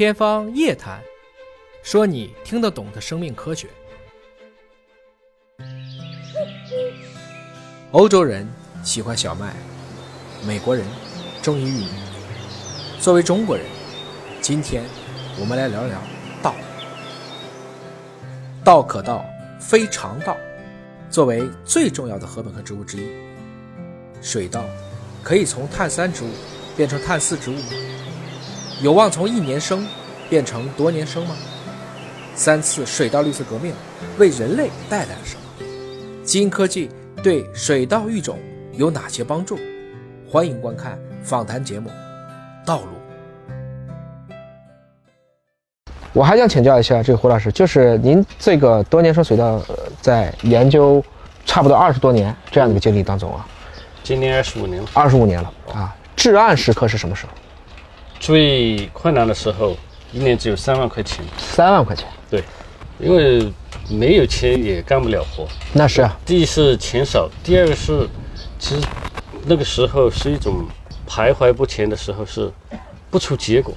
天方夜谭，说你听得懂的生命科学。欧洲人喜欢小麦，美国人中意玉米。作为中国人，今天我们来聊聊道。道可道，非常道。作为最重要的禾本科植物之一，水稻可以从碳三植物变成碳四植物吗？有望从一年生变成多年生吗？三次水稻绿色革命为人类带来了什么？基因科技对水稻育种有哪些帮助？欢迎观看访谈节目《道路》。我还想请教一下这个胡老师，就是您这个多年生水稻在研究差不多二十多年这样的一个经历当中啊，今年二十五年了，二十五年了啊，至暗时刻是什么时候？最困难的时候，一年只有三万块钱，三万块钱，对，因为没有钱也干不了活。那是啊，第一是钱少，第二个是，其实那个时候是一种徘徊不前的时候，是不出结果。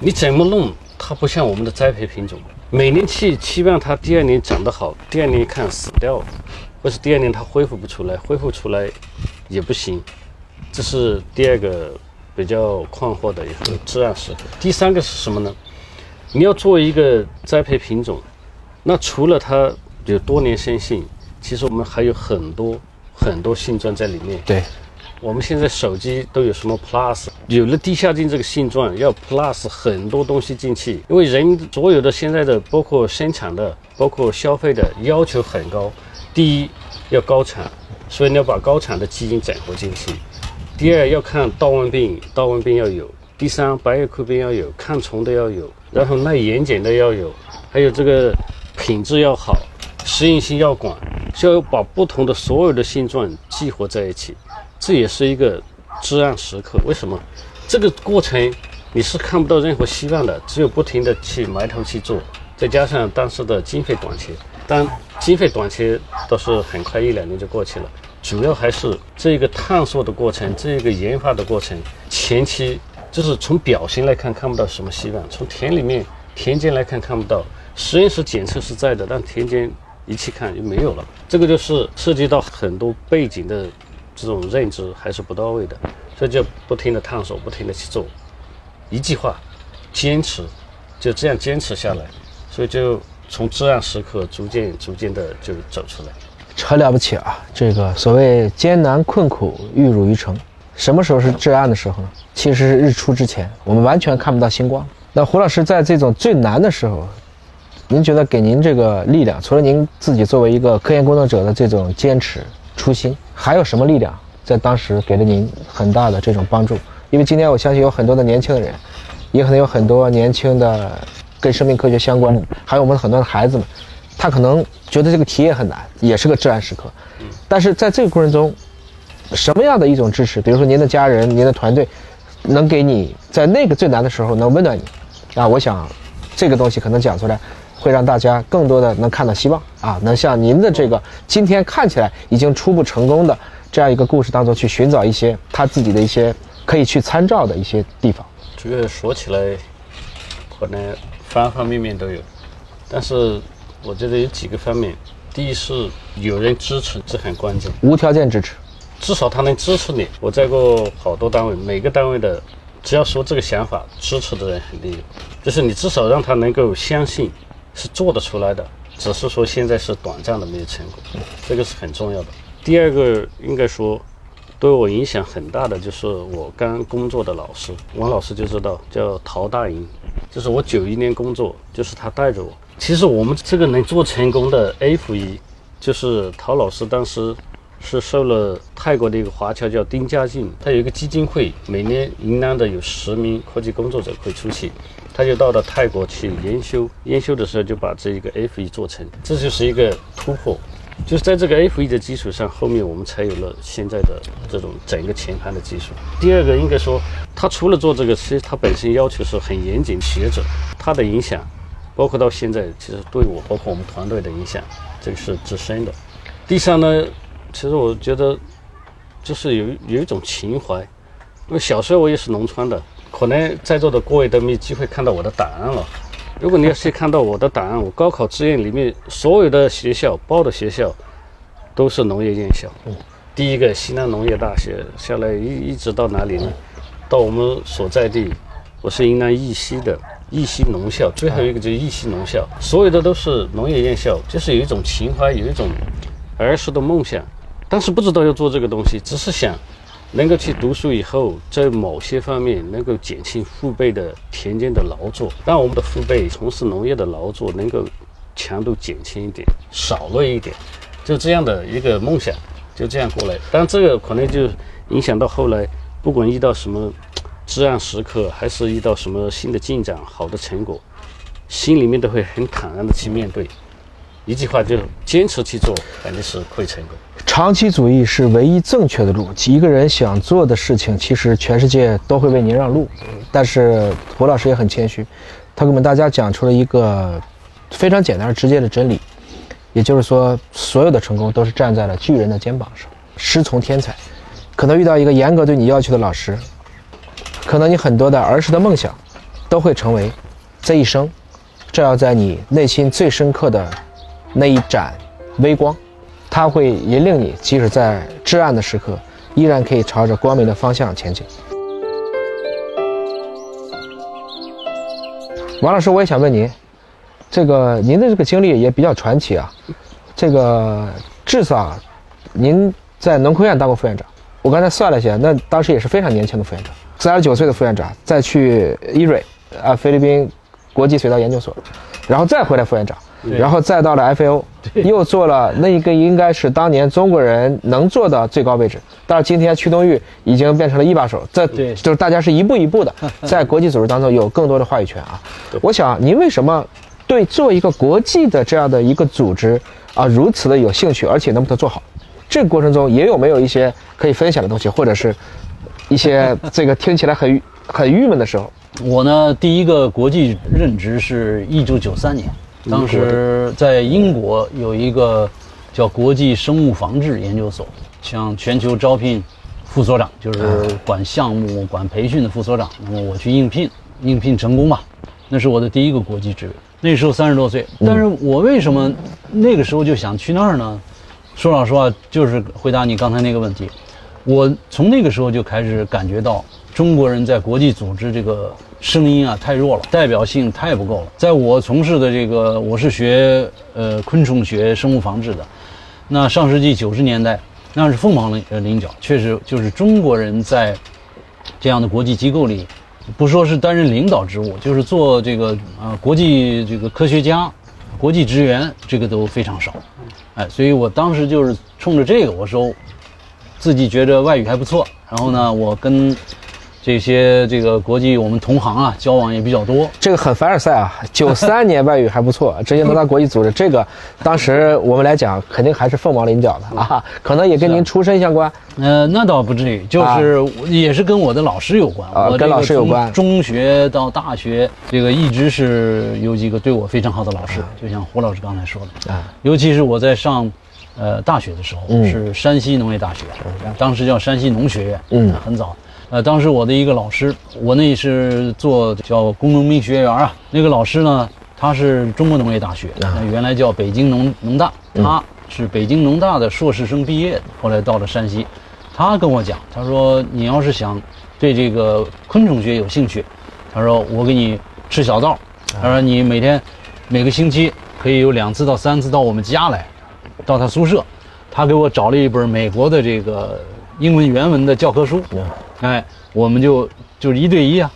你怎么弄？它不像我们的栽培品种，每年去期望它第二年长得好，第二年一看死掉了，或是第二年它恢复不出来，恢复出来也不行，这是第二个比较困惑的一个至暗时刻。第三个是什么呢？你要做一个栽培品种，那除了它有多年生性，其实我们还有很多很多性状在里面。对。我们现在手机都有什么 Plus？有了地下茎这个性状，要 Plus 很多东西进去，因为人所有的现在的包括生产的、包括消费的要求很高。第一要高产，所以你要把高产的基因整合进去。第二要看稻瘟病，稻瘟病要有。第三白叶枯病要有，抗虫的要有，然后耐盐碱的要有，还有这个品质要好，适应性要广，就要把不同的所有的性状激活在一起。这也是一个至暗时刻。为什么？这个过程你是看不到任何希望的，只有不停的去埋头去做，再加上当时的经费短缺，但经费短缺倒是很快一两年就过去了。主要还是这个探索的过程，这个研发的过程，前期就是从表型来看看不到什么希望，从田里面田间来看看不到，实验室检测是在的，但田间仪器看就没有了。这个就是涉及到很多背景的。这种认知还是不到位的，所以就不停的探索，不停的去做，一句话，坚持，就这样坚持下来，所以就从至暗时刻逐渐逐渐的就走出来，很了不起啊！这个所谓艰难困苦玉汝于成，什么时候是至暗的时候呢？其实是日出之前，我们完全看不到星光。那胡老师在这种最难的时候，您觉得给您这个力量，除了您自己作为一个科研工作者的这种坚持？初心还有什么力量在当时给了您很大的这种帮助？因为今天我相信有很多的年轻人，也可能有很多年轻的跟生命科学相关的，还有我们很多的孩子们，他可能觉得这个题也很难，也是个至暗时刻。但是在这个过程中，什么样的一种支持？比如说您的家人、您的团队，能给你在那个最难的时候能温暖你？啊，我想这个东西可能讲出来。会让大家更多的能看到希望啊，能像您的这个今天看起来已经初步成功的这样一个故事当中去寻找一些他自己的一些可以去参照的一些地方。这个说起来可能方方面面都有，但是我觉得有几个方面，第一是有人支持，这很关键，无条件支持，至少他能支持你。我在过好多单位，每个单位的只要说这个想法，支持的人肯定有，就是你至少让他能够相信。是做得出来的，只是说现在是短暂的没有成功，这个是很重要的。第二个应该说对我影响很大的就是我刚工作的老师，王老师就知道叫陶大营，就是我九一年工作，就是他带着我。其实我们这个能做成功的 F 一，就是陶老师当时是受了泰国的一个华侨叫丁家俊，他有一个基金会，每年云南的有十名科技工作者会出去。他就到了泰国去研修，研修的时候就把这一个 F 一做成，这就是一个突破。就是在这个 F 一的基础上，后面我们才有了现在的这种整个前盘的技术。第二个应该说，他除了做这个，其实他本身要求是很严谨，学者他的影响，包括到现在其实对我，包括我们团队的影响，这个是至深的。第三呢，其实我觉得就是有有一种情怀，因为小时候我也是农村的。可能在座的各位都没机会看到我的档案了。如果你要是看到我的档案，我高考志愿里面所有的学校报的学校都是农业院校。第一个西南农业大学，下来一一直到哪里呢？到我们所在地，我是云南玉溪的玉溪农校，最后一个就是义溪农校，所有的都是农业院校，就是有一种情怀，有一种儿时的梦想。当时不知道要做这个东西，只是想能够去读书以后，在某些方面能够减轻父辈的田间的劳作，让我们的父辈从事农业的劳作能够强度减轻一点，少累一点，就这样的一个梦想，就这样过来。但这个可能就影响到后来，不管遇到什么至暗时刻，还是遇到什么新的进展、好的成果，心里面都会很坦然的去面对。一句话就坚持去做，肯定是会成功。长期主义是唯一正确的路。一个人想做的事情，其实全世界都会为您让路。但是胡老师也很谦虚，他给我们大家讲出了一个非常简单而直接的真理，也就是说，所有的成功都是站在了巨人的肩膀上。师从天才，可能遇到一个严格对你要求的老师，可能你很多的儿时的梦想，都会成为这一生照耀在你内心最深刻的。那一盏微光，它会引领你，即使在至暗的时刻，依然可以朝着光明的方向前进。王老师，我也想问您，这个您的这个经历也比较传奇啊。这个至少，您在农科院当过副院长，我刚才算了一下，那当时也是非常年轻的副院长，三十九岁的副院长，再去伊瑞啊菲律宾国际水稻研究所，然后再回来副院长。然后再到了 FAO，又做了那一个应该是当年中国人能做的最高位置。但是今天屈东玉已经变成了一把手，这就是大家是一步一步的 在国际组织当中有更多的话语权啊。我想您为什么对做一个国际的这样的一个组织啊如此的有兴趣，而且能把它做好？这个过程中也有没有一些可以分享的东西，或者是一些这个听起来很很郁闷的时候？我呢，第一个国际任职是一九九三年。当时在英国有一个叫国际生物防治研究所，向全球招聘副所长，就是管项目、管培训的副所长。那么我去应聘，应聘成功吧？那是我的第一个国际职位。那时候三十多岁，但是我为什么那个时候就想去那儿呢？说老实话，就是回答你刚才那个问题。我从那个时候就开始感觉到中国人在国际组织这个。声音啊太弱了，代表性太不够了。在我从事的这个，我是学呃昆虫学、生物防治的。那上世纪九十年代，那是凤凰麟麟角，确实就是中国人在这样的国际机构里，不说是担任领导职务，就是做这个啊国际这个科学家、国际职员，这个都非常少。哎，所以我当时就是冲着这个，我说自己觉得外语还不错，然后呢，我跟。这些这个国际我们同行啊，交往也比较多。这个很凡尔赛啊，九三年外语还不错，直接能到国际组织。这个当时我们来讲，肯定还是凤毛麟角的啊，可能也跟您出身相关。呃，那倒不至于，就是也是跟我的老师有关。啊，跟老师有关。中学到大学，这个一直是有几个对我非常好的老师，就像胡老师刚才说的啊，尤其是我在上呃大学的时候，是山西农业大学，当时叫山西农学院，嗯，很早。呃，当时我的一个老师，我那是做叫工农兵学员啊。那个老师呢，他是中国农业大学，那原来叫北京农农大，他是北京农大的硕士生毕业，后来到了山西。他跟我讲，他说你要是想对这个昆虫学有兴趣，他说我给你吃小道，他说你每天每个星期可以有两次到三次到我们家来，到他宿舍，他给我找了一本美国的这个。英文原文的教科书，哎，我们就就是一对一啊，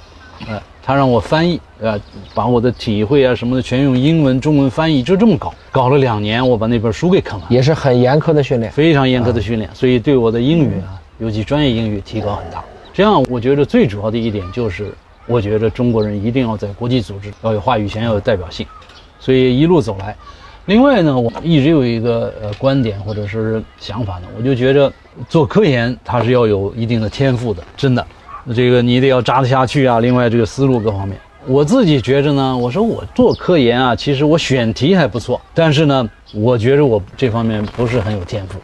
呃，他让我翻译，呃，把我的体会啊什么的全用英文、中文翻译，就这么搞，搞了两年，我把那本书给啃了，也是很严苛的训练，非常严苛的训练，所以对我的英语啊，尤其专业英语提高很大。这样，我觉得最主要的一点就是，我觉得中国人一定要在国际组织要有话语权，要有代表性，所以一路走来。另外呢，我一直有一个呃观点或者是想法呢，我就觉着做科研它是要有一定的天赋的，真的，这个你得要扎得下去啊。另外这个思路各方面，我自己觉着呢，我说我做科研啊，其实我选题还不错，但是呢，我觉着我这方面不是很有天赋，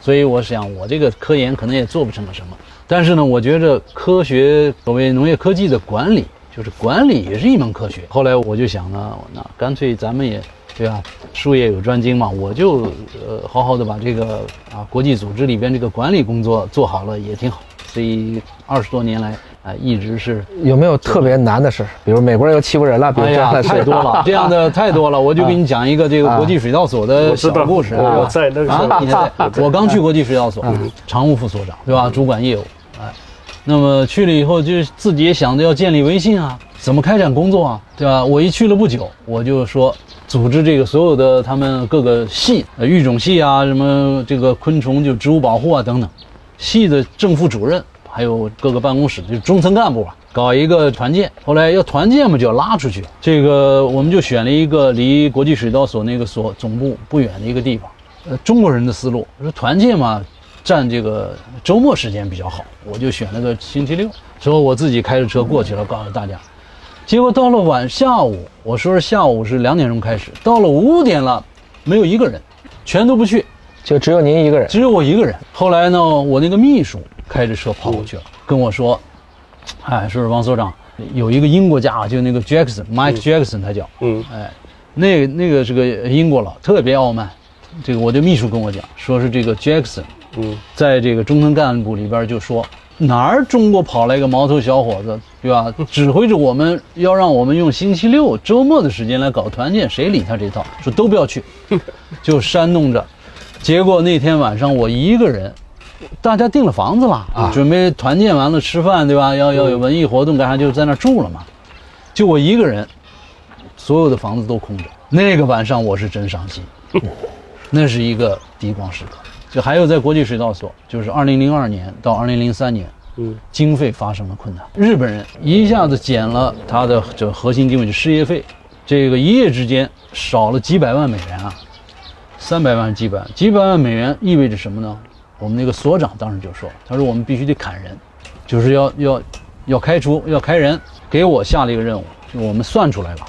所以我想我这个科研可能也做不成了什么。但是呢，我觉着科学所谓农业科技的管理，就是管理也是一门科学。后来我就想呢，那干脆咱们也，对吧？术业有专精嘛，我就呃好好的把这个啊国际组织里边这个管理工作做好了也挺好。所以二十多年来啊，一直是有没有特别难的事？比如美国人又欺负人了，比如哎呀，这样的事。太多了，这样的太多了。我就给你讲一个这个国际水稻所的小故事啊。我在那个时候啊，你在，我刚去国际水稻所，常务副所长，对吧？主管业务，哎，那么去了以后，就自己也想着要建立微信啊，怎么开展工作啊，对吧？我一去了不久，我就说组织这个所有的他们各个系，呃，育种系啊，什么这个昆虫就植物保护啊等等，系的正副主任，还有各个办公室就中层干部啊，搞一个团建。后来要团建嘛，就要拉出去。这个我们就选了一个离国际水稻所那个所总部不远的一个地方。呃，中国人的思路说团建嘛，占这个周末时间比较好，我就选了个星期六，之后我自己开着车过去了，告诉大家。结果到了晚下午，我说是下午是两点钟开始，到了五点了，没有一个人，全都不去，就只有您一个人。只有我一个人。后来呢，我那个秘书开着车跑过去了，跟我说：“哎，说是王所长，有一个英国家，就那个 Jackson，Mike Jackson，他叫，嗯，哎，那那个是个英国佬，特别傲慢。这个我的秘书跟我讲，说是这个 Jackson，嗯，在这个中层干部里边就说哪儿中国跑来一个毛头小伙子，对吧？指挥着我们要让我们用星期六周末的时间来搞团建，谁理他这套？说都不要去，就煽动着。结果那天晚上我一个人，大家订了房子了啊，准备团建完了吃饭，对吧？要要有文艺活动干啥，就在那住了嘛。就我一个人，所有的房子都空着。那个晚上我是真伤心，那是一个低光时刻。就还有在国际水稻所，就是二零零二年到二零零三年，嗯，经费发生了困难，日本人一下子减了他的这核心经费，就失业费，这个一夜之间少了几百万美元啊，三百万几百万，几百万美元意味着什么呢？我们那个所长当时就说，他说我们必须得砍人，就是要要要开除要开人，给我下了一个任务，就我们算出来了，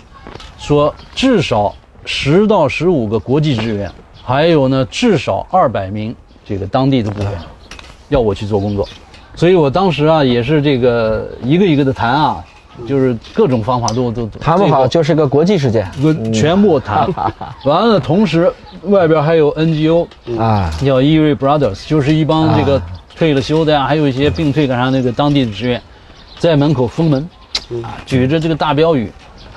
说至少十到十五个国际职员，还有呢至少二百名这个当地的部员，要我去做工作，所以我当时啊也是这个一个一个的谈啊，就是各种方法都都都谈不好就是个国际事件。这个全部谈，完了同时外边还有 NGO 啊。叫 Erie Brothers，就是一帮这个退了休的呀，还有一些病退干啥那个当地的职员，在门口封门，啊，举着这个大标语，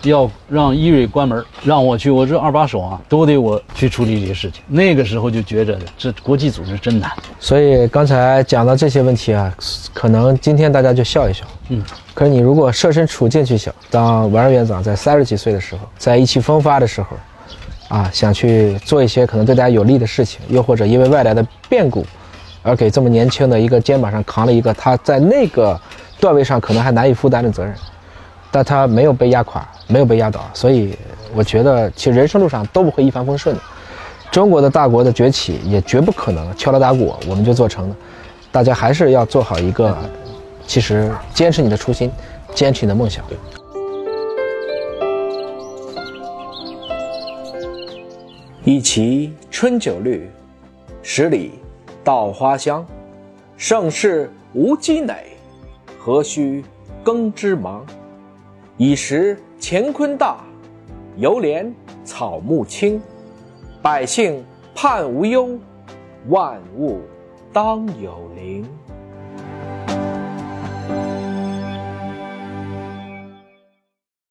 要让 Erie 关门，让我去，我这二把手啊，都得我去处理这些事情。那个时候就觉着这国际组织真难，所以刚才讲到这些问题啊，可能今天大家就笑一笑，嗯，可是你如果设身处境去想，当王院长在三十几岁的时候，在意气风发的时候，啊，想去做一些可能对大家有利的事情，又或者因为外来的变故，而给这么年轻的一个肩膀上扛了一个他在那个段位上可能还难以负担的责任，但他没有被压垮，没有被压倒，所以我觉得其实人生路上都不会一帆风顺的。中国的大国的崛起也绝不可能敲锣打鼓我们就做成的，大家还是要做好一个，其实坚持你的初心，坚持你的梦想。一畦春酒绿，十里稻花香。盛世无积馁，何须耕织忙？已识乾坤大，犹怜草木青。百姓盼无忧，万物当有灵。